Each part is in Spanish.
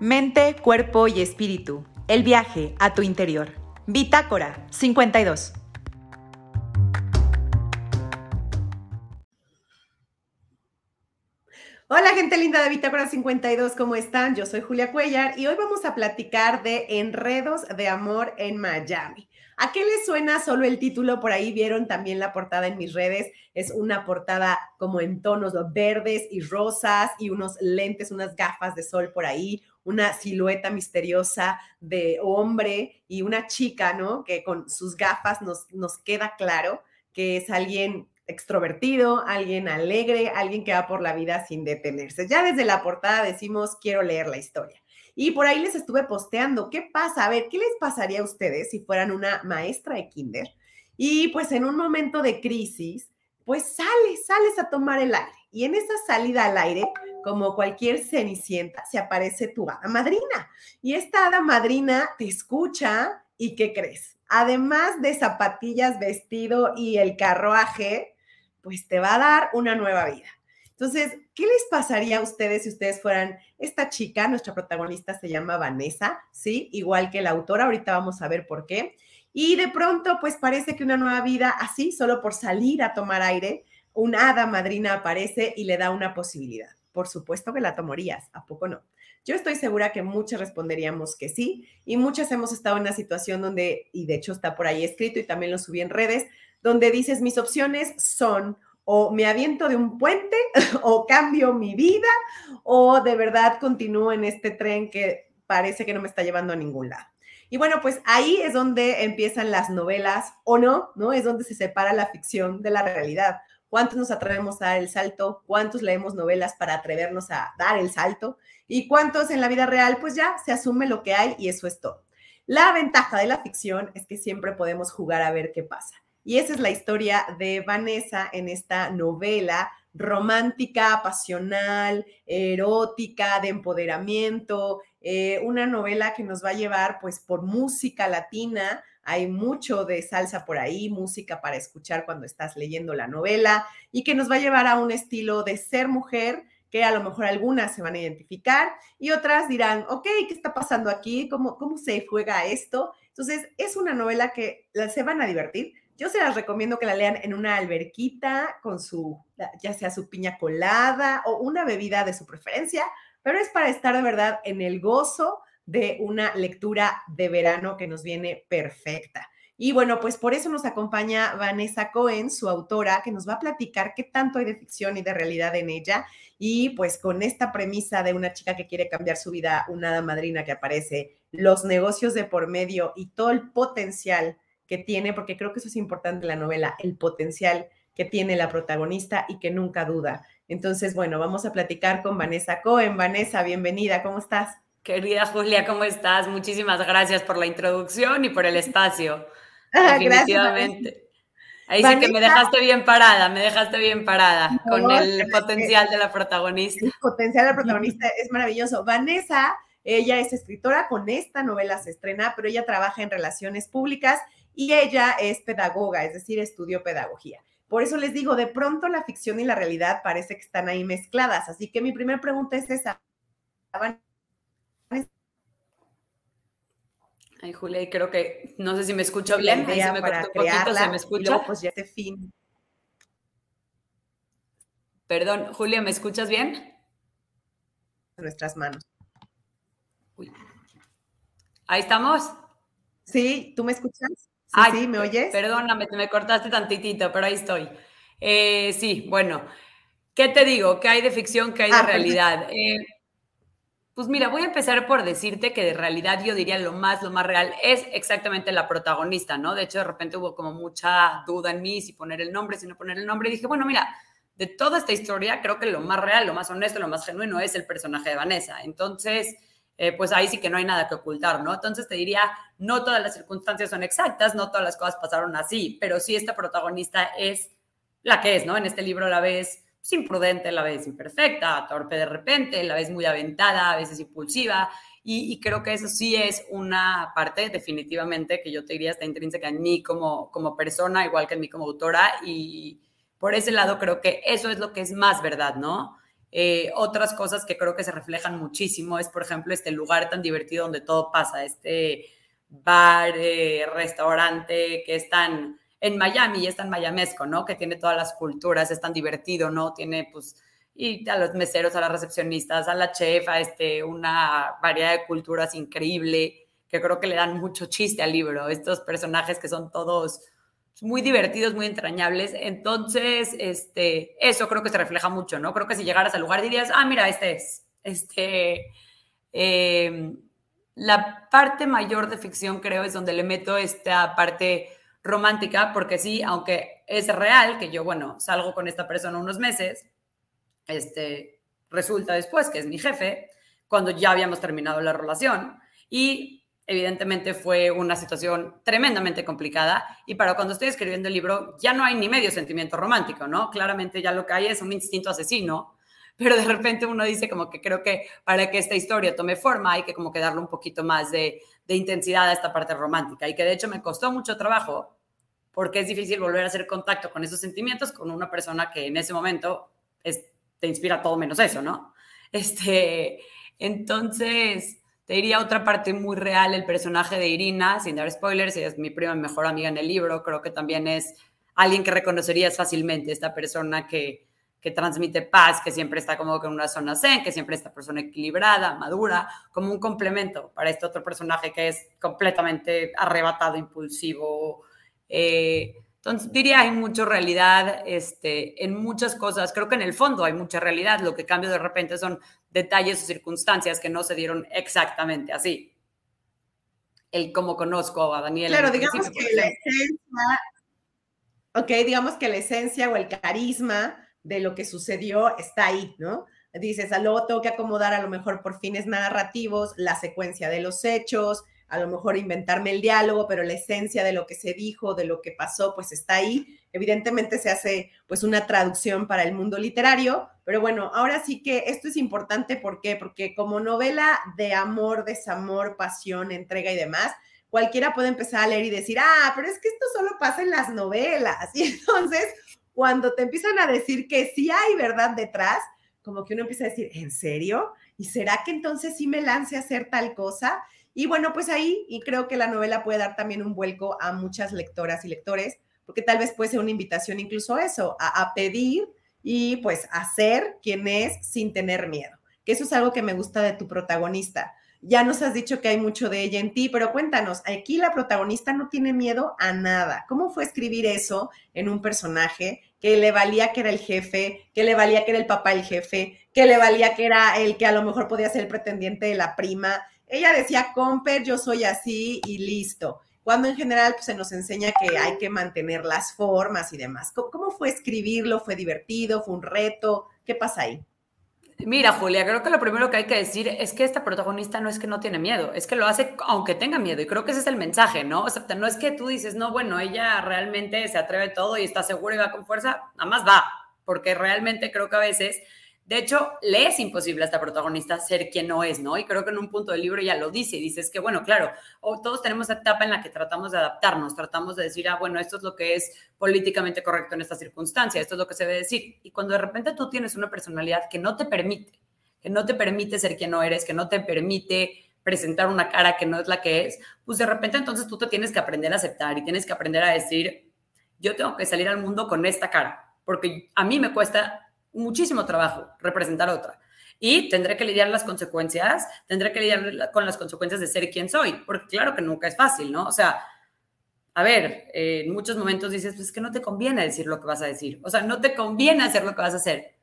Mente, cuerpo y espíritu. El viaje a tu interior. Bitácora 52. Hola gente linda de Bitácora 52, ¿cómo están? Yo soy Julia Cuellar y hoy vamos a platicar de enredos de amor en Miami. ¿A qué les suena solo el título? Por ahí vieron también la portada en mis redes. Es una portada como en tonos verdes y rosas y unos lentes, unas gafas de sol por ahí, una silueta misteriosa de hombre y una chica, ¿no? Que con sus gafas nos, nos queda claro que es alguien extrovertido, alguien alegre, alguien que va por la vida sin detenerse. Ya desde la portada decimos, quiero leer la historia. Y por ahí les estuve posteando, ¿qué pasa? A ver, ¿qué les pasaría a ustedes si fueran una maestra de kinder? Y pues en un momento de crisis, pues sales, sales a tomar el aire. Y en esa salida al aire, como cualquier cenicienta, se aparece tu hada madrina. Y esta hada madrina te escucha y ¿qué crees? Además de zapatillas, vestido y el carruaje, pues te va a dar una nueva vida. Entonces, ¿qué les pasaría a ustedes si ustedes fueran esta chica? Nuestra protagonista se llama Vanessa, ¿sí? Igual que la autora, ahorita vamos a ver por qué. Y de pronto, pues parece que una nueva vida, así, solo por salir a tomar aire, una hada madrina aparece y le da una posibilidad. Por supuesto que la tomarías, ¿a poco no? Yo estoy segura que muchas responderíamos que sí y muchas hemos estado en una situación donde, y de hecho está por ahí escrito y también lo subí en redes, donde dices mis opciones son o me aviento de un puente o cambio mi vida o de verdad continúo en este tren que parece que no me está llevando a ningún lado. Y bueno, pues ahí es donde empiezan las novelas o no, ¿no? Es donde se separa la ficción de la realidad. ¿Cuántos nos atrevemos a dar el salto? ¿Cuántos leemos novelas para atrevernos a dar el salto? ¿Y cuántos en la vida real? Pues ya se asume lo que hay y eso es todo. La ventaja de la ficción es que siempre podemos jugar a ver qué pasa. Y esa es la historia de Vanessa en esta novela romántica, pasional, erótica, de empoderamiento, eh, una novela que nos va a llevar pues por música latina. Hay mucho de salsa por ahí, música para escuchar cuando estás leyendo la novela y que nos va a llevar a un estilo de ser mujer que a lo mejor algunas se van a identificar y otras dirán, ok, ¿qué está pasando aquí? ¿Cómo, cómo se juega esto? Entonces, es una novela que se van a divertir, yo se las recomiendo que la lean en una alberquita con su, ya sea su piña colada o una bebida de su preferencia, pero es para estar de verdad en el gozo de una lectura de verano que nos viene perfecta. Y bueno, pues por eso nos acompaña Vanessa Cohen, su autora, que nos va a platicar qué tanto hay de ficción y de realidad en ella. Y pues con esta premisa de una chica que quiere cambiar su vida, una madrina que aparece, los negocios de por medio y todo el potencial que tiene, porque creo que eso es importante en la novela, el potencial que tiene la protagonista y que nunca duda. Entonces, bueno, vamos a platicar con Vanessa Cohen. Vanessa, bienvenida, ¿cómo estás? Querida Julia, ¿cómo estás? Muchísimas gracias por la introducción y por el espacio. Ah, Definitivamente. Ahí sí que me dejaste bien parada, me dejaste bien parada con el potencial de la protagonista. El potencial de la protagonista es maravilloso. Vanessa, ella es escritora, con esta novela se estrena, pero ella trabaja en relaciones públicas y ella es pedagoga, es decir, estudió pedagogía. Por eso les digo, de pronto la ficción y la realidad parece que están ahí mezcladas. Así que mi primera pregunta es esa. Ay, Julia, creo que no sé si me escucho bien. Ahí se me para un poquito, ¿se me escucha? pues ya este fin. Perdón, Julia, ¿me escuchas bien? Nuestras manos. Ahí estamos. Sí, ¿tú me escuchas? Sí, ¿me oyes? Perdóname, te me cortaste tantitito, pero ahí estoy. Eh, sí, bueno, ¿qué te digo? ¿Qué hay de ficción? ¿Qué hay de ah, realidad? Eh, pues mira, voy a empezar por decirte que de realidad yo diría lo más, lo más real es exactamente la protagonista, ¿no? De hecho, de repente hubo como mucha duda en mí si poner el nombre, si no poner el nombre. Y dije, bueno, mira, de toda esta historia, creo que lo más real, lo más honesto, lo más genuino es el personaje de Vanessa. Entonces, eh, pues ahí sí que no hay nada que ocultar, ¿no? Entonces te diría, no todas las circunstancias son exactas, no todas las cosas pasaron así, pero sí esta protagonista es la que es, ¿no? En este libro la ves pues, imprudente, la ves imperfecta, torpe de repente, la ves muy aventada, a veces impulsiva, y, creo que eso sí es una parte definitivamente que yo te diría está intrínseca en mí como, como persona, igual que en mí como autora, y por ese lado creo que eso es lo que es más verdad, ¿no? Eh, otras cosas que creo que se reflejan muchísimo es, por ejemplo, este lugar tan divertido donde todo pasa, este bar, eh, restaurante que es tan en Miami y es tan mayamesco, ¿no? Que tiene todas las culturas, es tan divertido, ¿no? Tiene, pues, y a los meseros, a las recepcionistas, a la chef, a este, una variedad de culturas increíble, que creo que le dan mucho chiste al libro. Estos personajes que son todos muy divertidos, muy entrañables. Entonces, este, eso creo que se refleja mucho, ¿no? Creo que si llegaras al lugar dirías, ah, mira, este es. Este, em, la parte mayor de ficción creo es donde le meto esta parte romántica, porque sí, aunque es real que yo, bueno, salgo con esta persona unos meses, este, resulta después que es mi jefe, cuando ya habíamos terminado la relación y evidentemente fue una situación tremendamente complicada y para cuando estoy escribiendo el libro ya no hay ni medio sentimiento romántico, ¿no? Claramente ya lo que hay es un instinto asesino, pero de repente uno dice como que creo que para que esta historia tome forma hay que como que darle un poquito más de, intensidad a esta parte romántica y que de hecho me costó mucho trabajo porque es difícil volver a hacer contacto con esos sentimientos con una persona que en ese momento te inspira todo menos eso, ¿no? Este, entonces, te diría otra parte muy real, el personaje de Irina, sin dar spoilers, ella es mi prima mejor amiga en el libro, creo que también es alguien que reconocerías fácilmente, esta persona que, que transmite paz, que siempre está como en una zona zen, que siempre esta persona equilibrada, madura, como un complemento para este otro personaje que es completamente arrebatado, impulsivo. Eh, entonces, diría, hay mucha realidad este, en muchas cosas. Creo que en el fondo hay mucha realidad. Lo que cambia de repente son detalles o circunstancias que no se dieron exactamente así. El cómo conozco a Daniel. Claro, digamos que la esencia, ok, digamos que la esencia o el carisma de lo que sucedió está ahí, ¿no? Dices, a luego tengo que acomodar a lo mejor por fines narrativos la secuencia de los hechos, a lo mejor inventarme el diálogo, pero la esencia de lo que se dijo, de lo que pasó, pues está ahí. Evidentemente se hace pues una traducción para el mundo literario, pero bueno, ahora sí que esto es importante, ¿por qué? Porque como novela de amor, desamor, pasión, entrega y demás, cualquiera puede empezar a leer y decir, ah, pero es que esto solo pasa en las novelas. Y entonces, cuando te empiezan a decir que sí hay verdad detrás, como que uno empieza a decir, ¿en serio? ¿Y será que entonces sí me lance a hacer tal cosa? Y bueno, pues ahí, y creo que la novela puede dar también un vuelco a muchas lectoras y lectores, porque tal vez puede ser una invitación incluso a eso, a, pedir y pues a ser quien es sin tener miedo, que eso es algo que me gusta de tu protagonista. Ya nos has dicho que hay mucho de ella en ti, pero cuéntanos, aquí la protagonista no tiene miedo a nada. ¿Cómo fue escribir eso en un personaje que le valía que era el jefe, que le valía que era el papá el jefe, que le valía que era el que a lo mejor podía ser el pretendiente de la prima, ella decía, Comper, yo soy así y listo. Cuando en general pues, se nos enseña que hay que mantener las formas y demás. ¿Cómo, fue escribirlo? ¿Fue divertido? ¿Fue un reto? ¿Qué pasa ahí? Mira, Julia, creo que lo primero que hay que decir es que esta protagonista no es que no tiene miedo, es que lo hace aunque tenga miedo. Y creo que ese es el mensaje, ¿no? O sea, no es que tú dices, no, bueno, ella realmente se atreve todo y está segura y va con fuerza, nada más va, porque realmente creo que a veces de hecho, le es imposible a esta protagonista ser quien no es, ¿no? Y creo que en un punto del libro ya lo dice, y dices que, bueno, claro, todos tenemos esa etapa en la que tratamos de adaptarnos, tratamos de decir, ah, bueno, esto es lo que es políticamente correcto en esta circunstancia, esto es lo que se debe decir. Y cuando de repente tú tienes una personalidad que no te permite, que no te permite ser quien no eres, que no te permite presentar una cara que no es la que es, pues de repente entonces tú te tienes que aprender a aceptar y tienes que aprender a decir, yo tengo que salir al mundo con esta cara, porque a mí me cuesta muchísimo trabajo representar otra. Y tendré que lidiar las consecuencias, tendré que lidiar con las consecuencias de ser quien soy, porque claro que nunca es fácil, ¿no? O sea, a ver, en muchos momentos dices, pues es que no te conviene decir lo que vas a decir, o sea, no te conviene hacer lo que vas a hacer,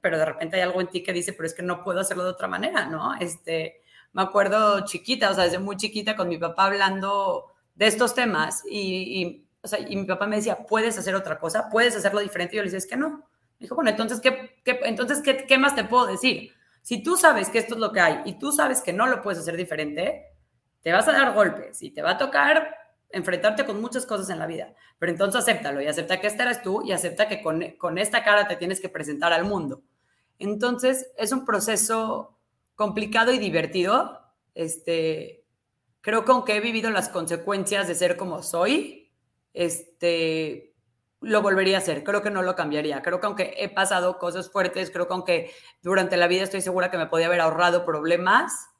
pero de repente hay algo en ti que dice, pero es que no puedo hacerlo de otra manera, ¿no? Este, me acuerdo chiquita, o sea, desde muy chiquita con mi papá hablando de estos temas y, y, o sea, y mi papá me decía, puedes hacer otra cosa, puedes hacerlo diferente, y yo le decía, es que no, Dijo, bueno, entonces, ¿qué, entonces ¿qué, ¿qué más te puedo decir? Si tú sabes que esto es lo que hay y tú sabes que no lo puedes hacer diferente, te vas a dar golpes y te va a tocar enfrentarte con muchas cosas en la vida. Pero entonces acéptalo y acepta que esta eres tú y acepta que con, con esta cara te tienes que presentar al mundo. Entonces es un proceso complicado y divertido. Este, creo que aunque he vivido las consecuencias de ser como soy, este, lo volvería a hacer, creo que no lo cambiaría. Creo que aunque he pasado cosas fuertes, creo que aunque durante la vida estoy segura que me podía haber ahorrado problemas,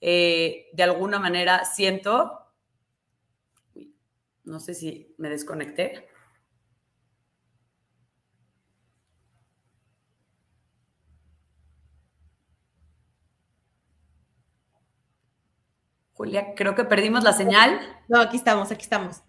eh, de alguna manera siento, no sé si me desconecté. Julia, creo que perdimos la señal. No, aquí estamos, aquí estamos.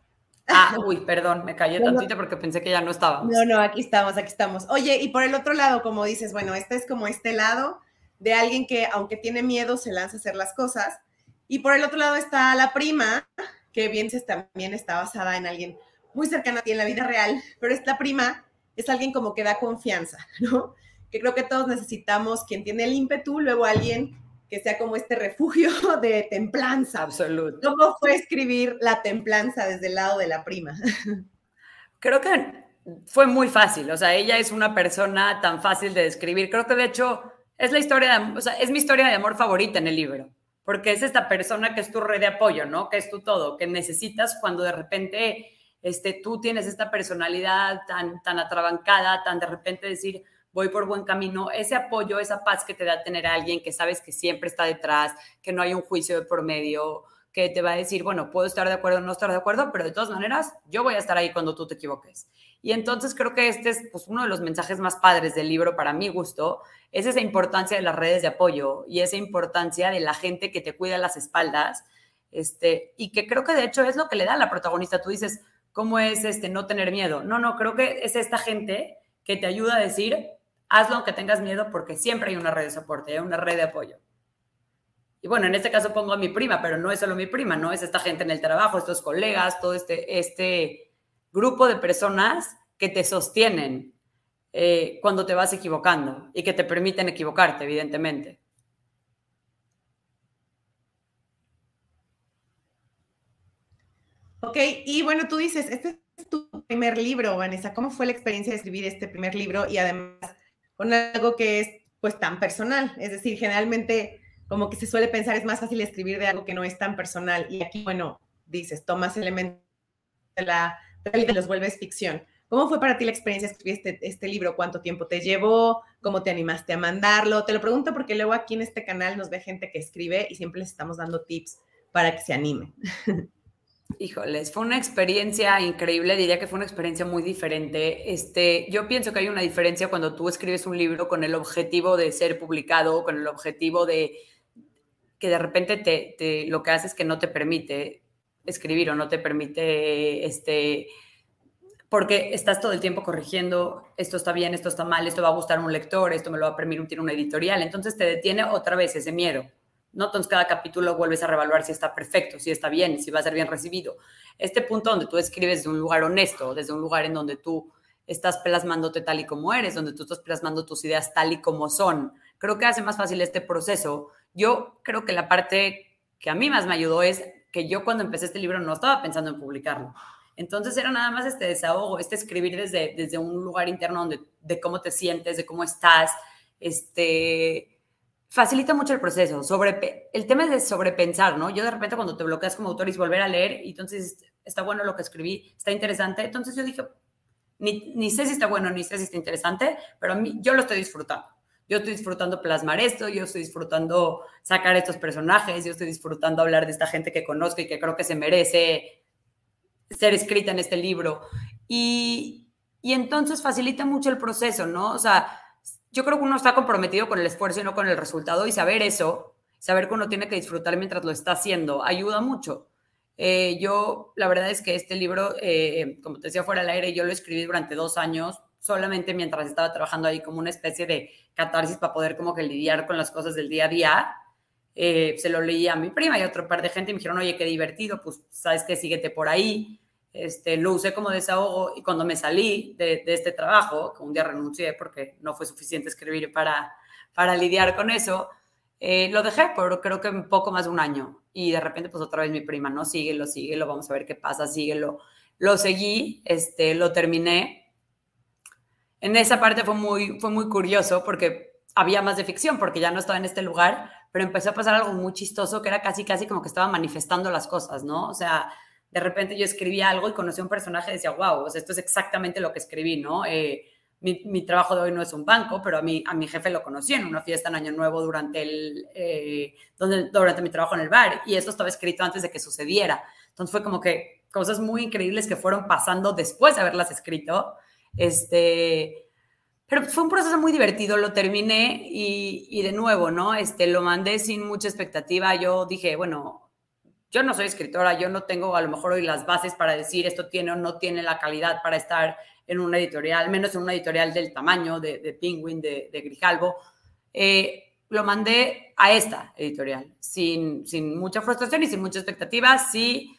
Ah, uy, perdón, me callé tantito porque pensé que ya no estaba. No, no, aquí estamos, aquí estamos. Oye, y por el otro lado, como dices, bueno, este es como este lado de alguien que, aunque tiene miedo, se lanza a hacer las cosas. Y por el otro lado está la prima, que bien también está basada en alguien muy cercano a ti en la vida real, pero esta prima es alguien como que da confianza, ¿no? Que creo que todos necesitamos quien tiene el ímpetu, luego alguien que sea como este refugio de templanza. Absoluto. ¿Cómo fue escribir la templanza desde el lado de la prima? Creo que fue muy fácil, o sea, ella es una persona tan fácil de describir. Creo que de hecho es la historia, de, o sea, es mi historia de amor favorita en el libro, porque es esta persona que es tu red de apoyo, ¿no? Que es tu todo, que necesitas cuando de repente este, tú tienes esta personalidad tan, tan atrabancada, tan de repente decir, voy por buen camino, ese apoyo, esa paz que te da tener a alguien que sabes que siempre está detrás, que no hay un juicio de por medio, que te va a decir, bueno, puedo estar de acuerdo o no estar de acuerdo, pero de todas maneras, yo voy a estar ahí cuando tú te equivoques. Y entonces creo que este es pues, uno de los mensajes más padres del libro para mi gusto, es esa importancia de las redes de apoyo y esa importancia de la gente que te cuida las espaldas, este, y que creo que de hecho es lo que le da a la protagonista. Tú dices, ¿cómo es este no tener miedo? No, no, creo que es esta gente que te ayuda a decir, hazlo aunque tengas miedo porque siempre hay una red de soporte, hay una red de apoyo. Y bueno, en este caso pongo a mi prima, pero no es solo mi prima, ¿no? Es esta gente en el trabajo, estos colegas, todo este, este grupo de personas que te sostienen eh, cuando te vas equivocando y que te permiten equivocarte, evidentemente. Ok, y bueno, tú dices, este es tu primer libro, Vanessa. ¿Cómo fue la experiencia de escribir este primer libro? Y además, con algo que es pues tan personal. Es decir, generalmente como que se suele pensar es más fácil escribir de algo que no es tan personal. Y aquí, bueno, dices, tomas elementos de la realidad y los vuelves ficción. ¿Cómo fue para ti la experiencia de escribir este, este, libro? ¿Cuánto tiempo te llevó? ¿Cómo te animaste a mandarlo? Te lo pregunto porque luego aquí en este canal nos ve gente que escribe y siempre les estamos dando tips para que se animen. Híjoles, fue una experiencia increíble, diría que fue una experiencia muy diferente. Este, yo pienso que hay una diferencia cuando tú escribes un libro con el objetivo de ser publicado, con el objetivo de que de repente te, lo que hace es que no te permite escribir o no te permite, este, porque estás todo el tiempo corrigiendo, esto está bien, esto está mal, esto va a gustar a un lector, esto me lo va a permitir una editorial, entonces te detiene otra vez ese miedo. ¿No? Entonces cada capítulo vuelves a revaluar si está perfecto, si está bien, si va a ser bien recibido. Este punto donde tú escribes desde un lugar honesto, desde un lugar en donde tú estás plasmándote tal y como eres, donde tú estás plasmando tus ideas tal y como son, creo que hace más fácil este proceso. Yo creo que la parte que a mí más me ayudó es que yo cuando empecé este libro no estaba pensando en publicarlo. Entonces era nada más este desahogo, este escribir desde, desde un lugar interno donde, de cómo te sientes, de cómo estás, este, facilita mucho el proceso. Sobre, el tema es de sobrepensar, ¿no? Yo de repente cuando te bloqueas como autor y volver a leer, entonces está bueno lo que escribí, está interesante, entonces yo dije, ni, ni, sé si está bueno, ni sé si está interesante, pero a mí, yo lo estoy disfrutando. Yo estoy disfrutando plasmar esto, yo estoy disfrutando sacar estos personajes, yo estoy disfrutando hablar de esta gente que conozco y que creo que se merece ser escrita en este libro. Y, y entonces facilita mucho el proceso, ¿no? O sea, yo creo que uno está comprometido con el esfuerzo y no con el resultado y saber eso, saber que uno tiene que disfrutar mientras lo está haciendo, ayuda mucho. Eh, yo, la verdad es que este libro, eh, como te decía fuera del aire, yo lo escribí durante dos años, solamente mientras estaba trabajando ahí como una especie de catarsis para poder como que lidiar con las cosas del día a día. Eh, se lo leí a mi prima y a otro par de gente y me dijeron, oye, qué divertido, pues sabes que síguete por ahí. Este, lo usé como desahogo y cuando me salí de, este trabajo, que un día renuncié porque no fue suficiente escribir para, para lidiar con eso, eh, lo dejé por creo que un poco más de un año y de repente pues otra vez mi prima, no, síguelo, síguelo, vamos a ver qué pasa, síguelo. Lo seguí, este, lo terminé. En esa parte fue muy, fue muy curioso porque había más de ficción porque ya no estaba en este lugar, pero empezó a pasar algo muy chistoso que era casi, casi como que estaba manifestando las cosas, ¿no? O sea, de repente yo escribía algo y conocí a un personaje y decía, wow, esto es exactamente lo que escribí, ¿no? Eh, mi, trabajo de hoy no es un banco, pero a mí, a mi jefe lo conocí en una fiesta en Año Nuevo durante, el, eh, donde, durante mi trabajo en el bar y eso estaba escrito antes de que sucediera. Entonces fue como que cosas muy increíbles que fueron pasando después de haberlas escrito. Este, pero fue un proceso muy divertido, lo terminé y, y de nuevo, ¿no? Este, lo mandé sin mucha expectativa. Yo dije, bueno, yo no soy escritora, yo no tengo a lo mejor hoy las bases para decir esto tiene o no tiene la calidad para estar en una editorial, menos en una editorial del tamaño de, de Penguin, de, de Grijalbo. Eh, lo mandé a esta editorial, sin, sin mucha frustración y sin mucha expectativa. Sí,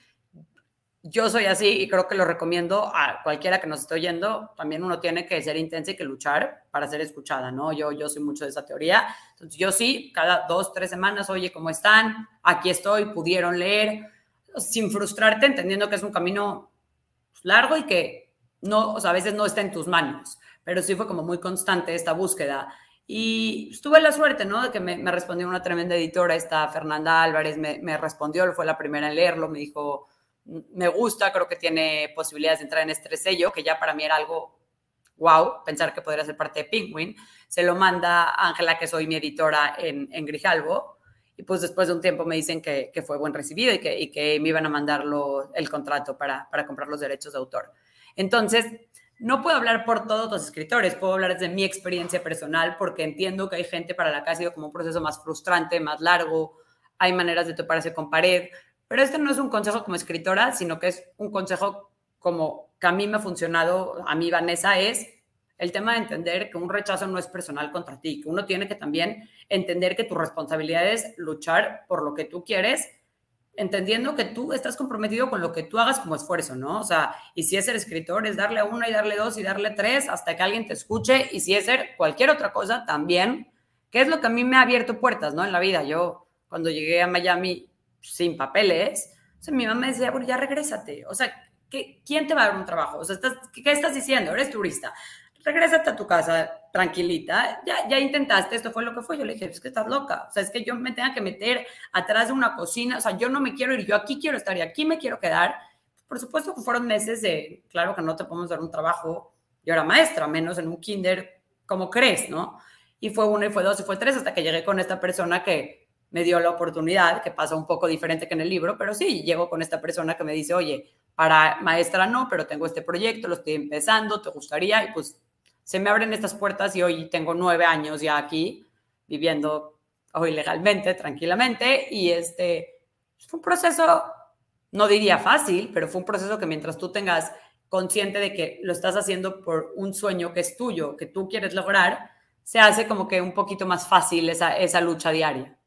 yo soy así y creo que lo recomiendo a cualquiera que nos esté oyendo. También uno tiene que ser intensa y que luchar para ser escuchada, ¿no? Yo, yo soy mucho de esa teoría. Entonces, yo sí, cada dos, tres semanas, oye, ¿cómo están? Aquí estoy, pudieron leer, sin frustrarte, entendiendo que es un camino largo y que no, o sea, a veces no está en tus manos, pero sí fue como muy constante esta búsqueda. Y tuve la suerte, ¿no? De que me, respondió una tremenda editora, esta Fernanda Álvarez, me, me, respondió, fue la primera en leerlo, me dijo, me gusta, creo que tiene posibilidades de entrar en este sello, que ya para mí era algo wow, pensar que podría ser parte de Penguin. Se lo manda Ángela, que soy mi editora en, en, Grijalbo, y pues después de un tiempo me dicen que, que fue buen recibido y que, y que me iban a mandar el contrato para, para comprar los derechos de autor. Entonces, no puedo hablar por todos los escritores, puedo hablar desde mi experiencia personal porque entiendo que hay gente para la que ha sido como un proceso más frustrante, más largo, hay maneras de toparse con pared, pero este no es un consejo como escritora, sino que es un consejo como que a mí me ha funcionado, a mí Vanessa, es el tema de entender que un rechazo no es personal contra ti, que uno tiene que también entender que tu responsabilidad es luchar por lo que tú quieres entendiendo que tú estás comprometido con lo que tú hagas como esfuerzo, ¿no? O sea, y si es ser escritor, es darle una y darle dos y darle tres hasta que alguien te escuche, y si es ser cualquier otra cosa, también, que es lo que a mí me ha abierto puertas, ¿no? En la vida, yo cuando llegué a Miami sin papeles, o mi mamá me decía, ya regrésate, o sea, ¿qué, ¿quién te va a dar un trabajo? O sea, ¿qué estás diciendo? Eres turista regrésate a tu casa tranquilita, ya, ya intentaste, esto fue lo que fue. Yo le dije, es que estás loca, o sea, es que yo me tenga que meter atrás de una cocina, o sea, yo no me quiero ir, yo aquí quiero estar y aquí me quiero quedar. Por supuesto que fueron meses de, claro que no te podemos dar un trabajo, yo era maestra, menos en un kinder, como crees, ¿no? Y fue uno, y fue dos, y fue tres, hasta que llegué con esta persona que me dio la oportunidad, que pasa un poco diferente que en el libro, pero sí, llego con esta persona que me dice, oye, para maestra no, pero tengo este proyecto, lo estoy empezando, ¿te gustaría? Y pues se me abren estas puertas y hoy tengo nueve años ya aquí viviendo hoy legalmente, tranquilamente, y este fue un proceso, no diría fácil, pero fue un proceso que mientras tú tengas consciente de que lo estás haciendo por un sueño que es tuyo, que tú quieres lograr, se hace como que un poquito más fácil esa, esa lucha diaria.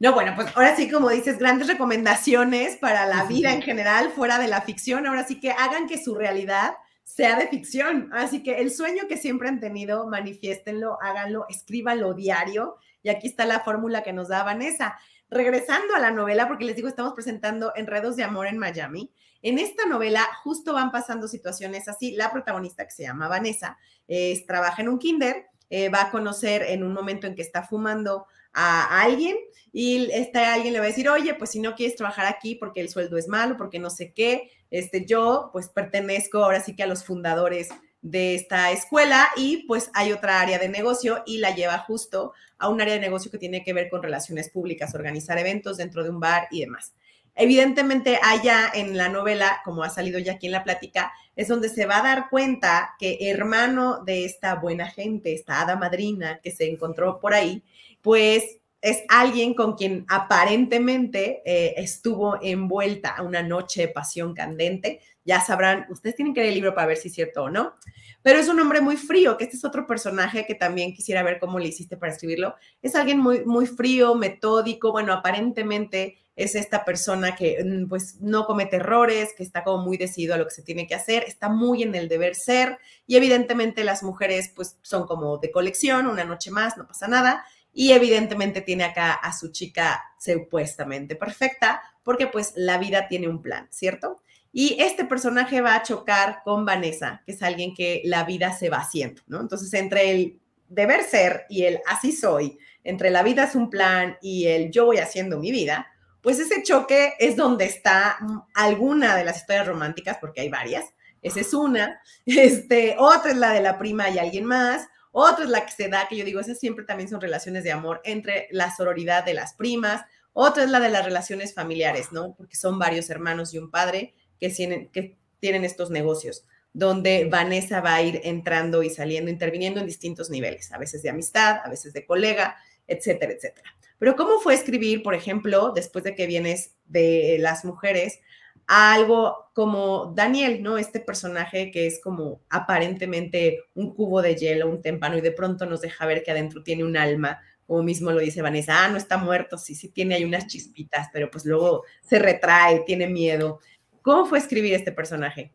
No, bueno, pues ahora sí, como dices, grandes recomendaciones para la vida en general, fuera de la ficción. Ahora sí que hagan que su realidad sea de ficción. Así que el sueño que siempre han tenido, manifiéstenlo, háganlo, escríbanlo diario. Y aquí está la fórmula que nos da Vanessa. Regresando a la novela, porque les digo, estamos presentando Enredos de Amor en Miami. En esta novela justo van pasando situaciones así. La protagonista, que se llama Vanessa, es, trabaja en un kinder, eh, va a conocer en un momento en que está fumando a alguien y este alguien le va a decir, oye, pues si no quieres trabajar aquí porque el sueldo es malo, porque no sé qué, este, yo pues pertenezco ahora sí que a los fundadores de esta escuela y pues hay otra área de negocio y la lleva justo a un área de negocio que tiene que ver con relaciones públicas, organizar eventos dentro de un bar y demás. Evidentemente, allá en la novela, como ha salido ya aquí en la plática, es donde se va a dar cuenta que hermano de esta buena gente, esta hada madrina que se encontró por ahí, pues es alguien con quien aparentemente eh, estuvo envuelta una noche de pasión candente. Ya sabrán, ustedes tienen que leer el libro para ver si es cierto o no, pero es un hombre muy frío, que este es otro personaje que también quisiera ver cómo le hiciste para escribirlo. Es alguien muy, muy frío, metódico, bueno, aparentemente es esta persona que mm, pues no comete errores, que está como muy decidido a lo que se tiene que hacer, está muy en el deber ser y evidentemente las mujeres pues son como de colección, una noche más, no pasa nada y evidentemente tiene acá a su chica supuestamente perfecta, porque pues la vida tiene un plan, ¿cierto? Y este personaje va a chocar con Vanessa, que es alguien que la vida se va haciendo, ¿no? Entonces, entre el deber ser y el así soy, entre la vida es un plan y el yo voy haciendo mi vida, pues ese choque es donde está alguna de las historias románticas, porque hay varias. Esa es una. Este, otra es la de la prima y alguien más. Otra es la que se da, que yo digo, esas siempre también son relaciones de amor entre la sororidad de las primas. Otra es la de las relaciones familiares, ¿no? Porque son varios hermanos y un padre que tienen, que tienen estos negocios, donde Vanessa va a ir entrando y saliendo, interviniendo en distintos niveles, a veces de amistad, a veces de colega, etcétera, etcétera. Pero ¿cómo fue escribir, por ejemplo, después de que vienes de las mujeres, algo como Daniel, ¿no? Este personaje que es como aparentemente un cubo de hielo, un témpano, y de pronto nos deja ver que adentro tiene un alma, como mismo lo dice Vanessa, ah, no está muerto, sí, sí tiene ahí unas chispitas, pero pues luego se retrae, tiene miedo. ¿Cómo fue escribir este personaje?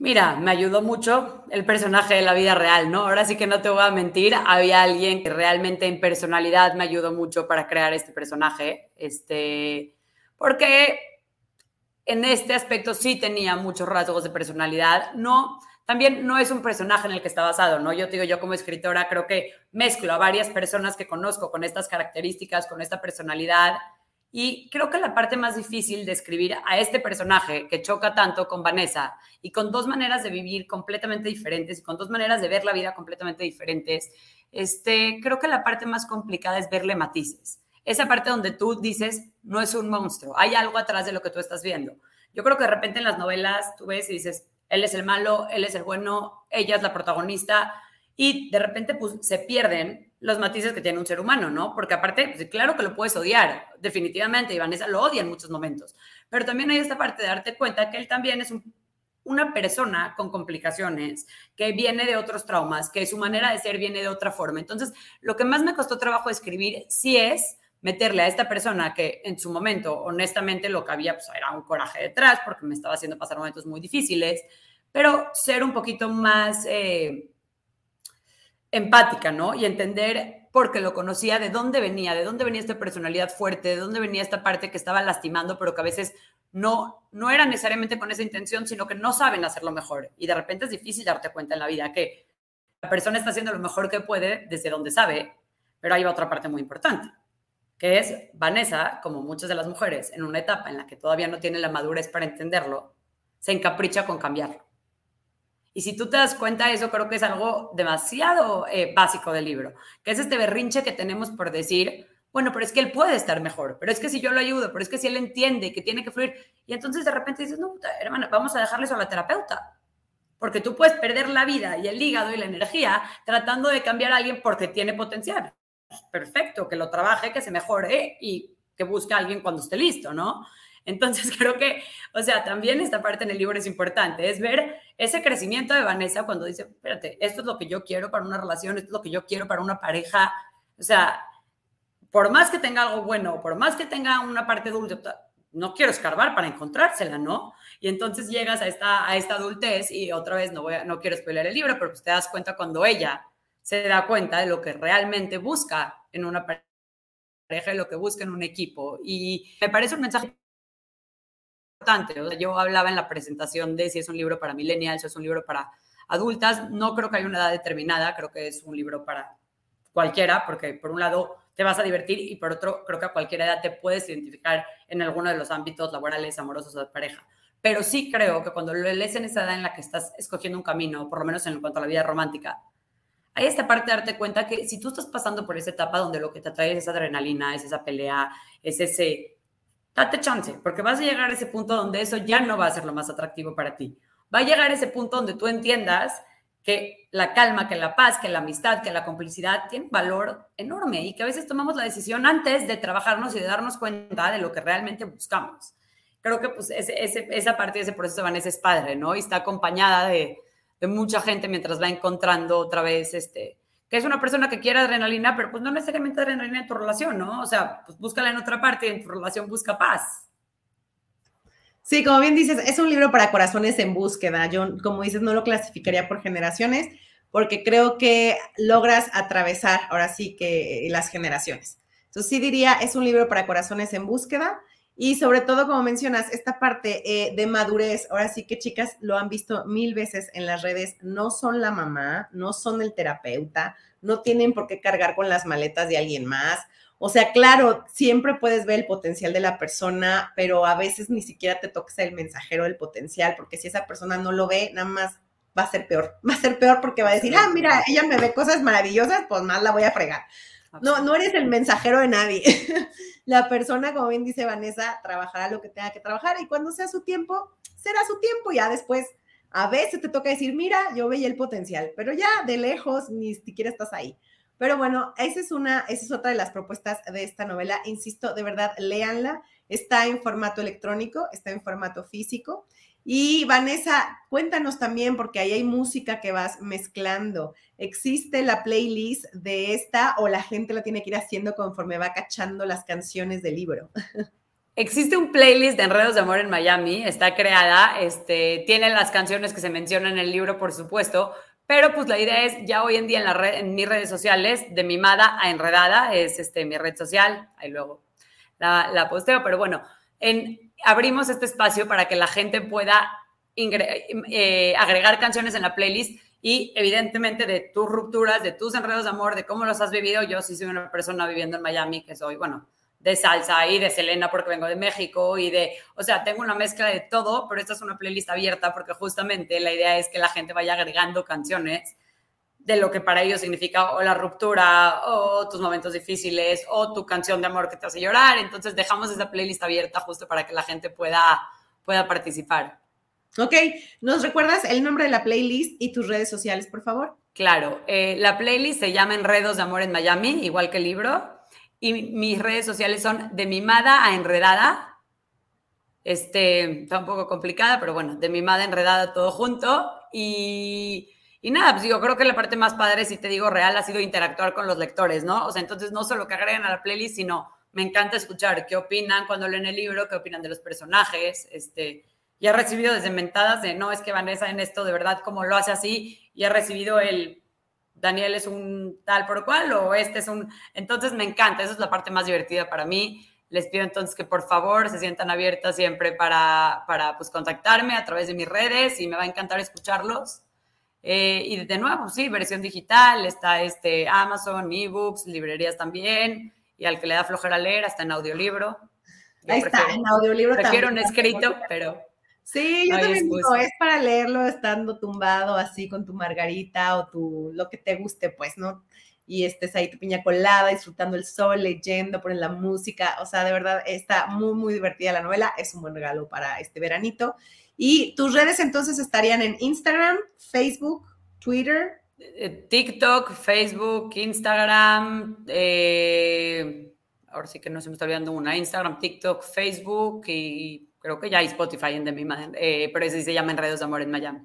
Mira, me ayudó mucho el personaje de la vida real, ¿no? Ahora sí que no te voy a mentir, había alguien que realmente en personalidad me ayudó mucho para crear este personaje, este, porque en este aspecto sí tenía muchos rasgos de personalidad, no, también no es un personaje en el que está basado, ¿no? Yo te digo, yo como escritora creo que mezclo a varias personas que conozco con estas características, con esta personalidad, y creo que la parte más difícil de escribir a este personaje que choca tanto con Vanessa y con dos maneras de vivir completamente diferentes y con dos maneras de ver la vida completamente diferentes, este, creo que la parte más complicada es verle matices. Esa parte donde tú dices, no es un monstruo, hay algo atrás de lo que tú estás viendo. Yo creo que de repente en las novelas tú ves y dices, él es el malo, él es el bueno, ella es la protagonista, y de repente pues, se pierden los matices que tiene un ser humano, ¿no? Porque aparte, pues, claro que lo puedes odiar, definitivamente, y Vanessa lo odia en muchos momentos, pero también hay esta parte de darte cuenta que él también es una persona con complicaciones, que viene de otros traumas, que su manera de ser viene de otra forma. Entonces, lo que más me costó trabajo escribir sí es meterle a esta persona que en su momento, honestamente, lo que había pues, era un coraje detrás porque me estaba haciendo pasar momentos muy difíciles, pero ser un poquito más... Eh, empática, ¿no? Y entender, porque lo conocía, de dónde venía, de dónde venía esta personalidad fuerte, de dónde venía esta parte que estaba lastimando, pero que a veces no, no era necesariamente con esa intención, sino que no saben hacerlo mejor. Y de repente es difícil darte cuenta en la vida que la persona está haciendo lo mejor que puede desde donde sabe, pero hay otra parte muy importante, que es Vanessa, como muchas de las mujeres, en una etapa en la que todavía no tiene la madurez para entenderlo, se encapricha con cambiarlo. Y si tú te das cuenta, eso creo que es algo demasiado eh, básico del libro, que es este berrinche que tenemos por decir, bueno, pero es que él puede estar mejor, pero es que si yo lo ayudo, pero es que si él entiende que tiene que fluir, y entonces de repente dices, no, hermana, vamos a dejarle eso a la terapeuta, porque tú puedes perder la vida y el hígado y la energía tratando de cambiar a alguien porque tiene potencial. Perfecto, que lo trabaje, que se mejore y que busque a alguien cuando esté listo, ¿no? Entonces creo que, o sea, también esta parte en el libro es importante, es ver ese crecimiento de Vanessa cuando dice, espérate, esto es lo que yo quiero para una relación, esto es lo que yo quiero para una pareja, o sea, por más que tenga algo bueno, por más que tenga una parte dulce, no quiero escarbar para encontrársela, ¿no? Y entonces llegas a esta, a esta adultez y otra vez no, voy a, no quiero spoiler el libro, pero pues te das cuenta cuando ella se da cuenta de lo que realmente busca en una pareja, y lo que busca en un equipo. Y me parece un mensaje yo hablaba en la presentación de si es un libro para millennials o es un libro para adultas. No creo que haya una edad determinada, creo que es un libro para cualquiera, porque por un lado te vas a divertir y por otro creo que a cualquier edad te puedes identificar en alguno de los ámbitos laborales, amorosos o de pareja. Pero sí creo que cuando lo lees en esa edad en la que estás escogiendo un camino, por lo menos en cuanto a la vida romántica, hay esta parte de darte cuenta que si tú estás pasando por esa etapa donde lo que te atrae es esa adrenalina, es esa pelea, es ese date chance, porque vas a llegar a ese punto donde eso ya no va a ser lo más atractivo para ti. Va a llegar a ese punto donde tú entiendas que la calma, que la paz, que la amistad, que la complicidad tienen valor enorme y que a veces tomamos la decisión antes de trabajarnos y de darnos cuenta de lo que realmente buscamos. Creo que pues esa parte de ese proceso de Vanessa es padre, ¿no? Y está acompañada de, de mucha gente mientras va encontrando otra vez este, que es una persona que quiere adrenalina, pero pues no necesariamente adrenalina en tu relación, ¿no? O sea, pues búscala en otra parte en tu relación busca paz. Sí, como bien dices, es un libro para corazones en búsqueda. Yo, como dices, no lo clasificaría por generaciones, porque creo que logras atravesar ahora sí que las generaciones. Entonces sí diría, es un libro para corazones en búsqueda y sobre todo, como mencionas, esta parte eh, de madurez. Ahora sí que chicas lo han visto mil veces en las redes, no son la mamá, no son el terapeuta, no tienen por qué cargar con las maletas de alguien más. O sea, claro, siempre puedes ver el potencial de la persona, pero a veces ni siquiera te toques el mensajero del potencial, porque si esa persona no lo ve, nada más va a ser peor. Va a ser peor porque va a decir, ah, mira, ella me ve cosas maravillosas, pues más la voy a fregar. No, no eres el mensajero de nadie. la persona, como bien dice Vanessa, trabajará lo que tenga que trabajar y cuando sea su tiempo, será su tiempo. Ya después, a veces te toca decir, mira, yo veía el potencial, pero ya de lejos ni siquiera estás ahí. Pero bueno, esa es una, esa es otra de las propuestas de esta novela. Insisto, de verdad, léanla. Está en formato electrónico, está en formato físico. Y Vanessa, cuéntanos también, porque ahí hay música que vas mezclando. ¿Existe la playlist de esta o la gente la tiene que ir haciendo conforme va cachando las canciones del libro? Existe un playlist de Enredos de Amor en Miami, está creada, este, tiene las canciones que se mencionan en el libro, por supuesto, pero pues la idea es ya hoy en día en, la mis redes sociales, de mimada a enredada, es este, mi red social, ahí luego la, la posteo, pero bueno, en, abrimos este espacio para que la gente pueda eh, agregar canciones en la playlist y evidentemente de tus rupturas, de tus enredos de amor, de cómo los has vivido. Yo sí soy una persona viviendo en Miami, que soy, bueno, de salsa y de Selena porque vengo de México y de, o sea, tengo una mezcla de todo, pero esta es una playlist abierta porque justamente la idea es que la gente vaya agregando canciones de lo que para ellos significa o la ruptura o tus momentos difíciles o tu canción de amor que te hace llorar. Entonces dejamos esa playlist abierta justo para que la gente pueda, pueda participar. Ok, ¿nos recuerdas el nombre de la playlist y tus redes sociales, por favor? Claro, eh, la playlist se llama Enredos de Amor en Miami, igual que el libro. Y mis redes sociales son de mimada a enredada. Este, está un poco complicada, pero bueno, de mimada a enredada todo junto. Y, y nada, pues digo, creo que la parte más padre, si te digo real, ha sido interactuar con los lectores, ¿no? O sea, entonces no solo que agreguen a la playlist, sino me encanta escuchar qué opinan cuando leen el libro, qué opinan de los personajes. Este, y he recibido desde mentadas de, no, es que Vanessa en esto de verdad, como lo hace así, y he recibido el, Daniel es un tal por cual o este es un... Entonces me encanta, esa es la parte más divertida para mí. Les pido entonces que por favor se sientan abiertas siempre para, para pues, contactarme a través de mis redes y me va a encantar escucharlos. Eh, y de nuevo, sí, versión digital, está este Amazon, ebooks, librerías también, y al que le da flojera leer, hasta en audiolibro. Ahí está, en audiolibro Prefiero un escrito, pero Sí, yo también digo, es para leerlo estando tumbado así con tu margarita o tu, lo que te guste, pues, ¿no? Y estés ahí tu piña colada, disfrutando el sol, leyendo, ponen la música, o sea, de verdad está muy, muy divertida la novela, es un buen regalo para este veranito. Y tus redes entonces estarían en Instagram, Facebook, Twitter. Eh, TikTok, Facebook, Instagram, eh, ahora sí que no se me está olvidando una, Instagram, TikTok, Facebook y creo que ya hay Spotify en de mi eh, pero ese se llama Enredos de Amor en Miami.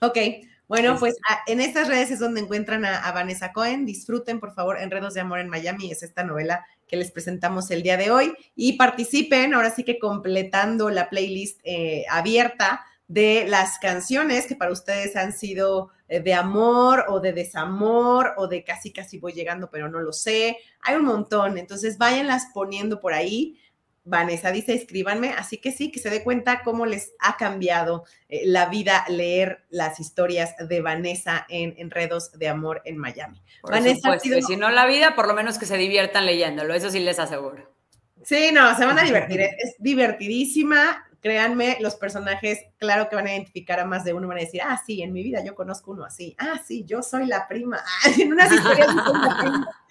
Ok, bueno, pues ah, en estas redes es donde encuentran a, Vanessa Cohen. Disfruten, por favor, Enredos de Amor en Miami, es esta novela que les presentamos el día de hoy. Y participen, ahora sí que completando la playlist eh, abierta de las canciones que para ustedes han sido eh, de amor o de desamor o de casi casi voy llegando pero no lo sé. Hay un montón, entonces váyanlas poniendo por ahí. Vanessa dice, escríbanme, así que sí, que se dé cuenta cómo les ha cambiado eh, la vida leer las historias de Vanessa en Enredos de Amor en Miami. Vanessa, si no la vida, por lo menos que se diviertan leyéndolo, eso sí les aseguro. Sí, no, se van a divertir, es, divertidísima, créanme, los personajes, claro que van a identificar a más de uno, van a decir, ah, sí, en mi vida yo conozco uno así, ah, sí, yo soy la prima, en unas historias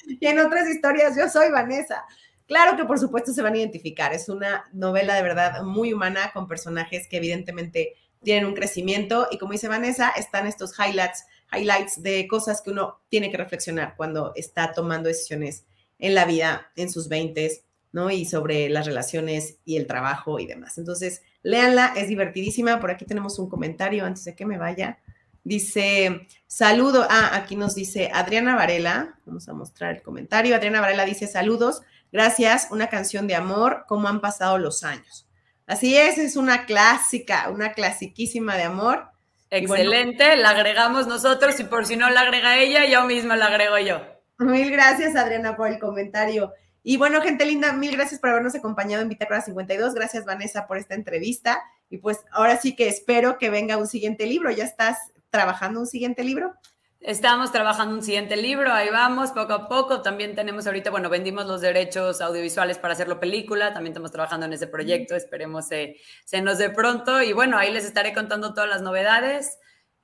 y en otras historias yo soy Vanessa. Claro que por supuesto se van a identificar. Es una novela de verdad muy humana con personajes que evidentemente tienen un crecimiento y como dice Vanessa, están estos highlights, highlights de cosas que uno tiene que reflexionar cuando está tomando decisiones en la vida, en sus 20 ¿no? Y sobre las relaciones y el trabajo y demás. Entonces, léanla, es divertidísima. Por aquí tenemos un comentario antes de que me vaya. Dice, saludo, ah, aquí nos dice Adriana Varela, vamos a mostrar el comentario. Adriana Varela dice, saludos, Gracias, una canción de amor, cómo han pasado los años. Así es, es una clásica, una clasiquísima de amor. Excelente, la agregamos nosotros y por si no la agrega ella, yo misma la agrego yo. Mil gracias, Adriana, por el comentario. Y bueno, gente linda, mil gracias por habernos acompañado en Bitácora 52. Gracias, Vanessa, por esta entrevista. Y pues ahora sí que espero que venga un siguiente libro. ¿Ya estás trabajando un siguiente libro? Estamos trabajando un siguiente libro, ahí vamos, poco a poco. También tenemos ahorita, bueno, vendimos los derechos audiovisuales para hacerlo película, también estamos trabajando en ese proyecto, esperemos se, se nos dé pronto. Y bueno, ahí les estaré contando todas las novedades.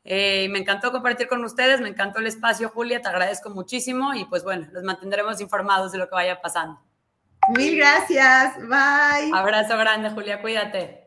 Eh, me encantó compartir con ustedes, me encantó el espacio, Julia, te agradezco muchísimo y pues bueno, los mantendremos informados de lo que vaya pasando. Mil gracias, bye. Abrazo grande, Julia, cuídate.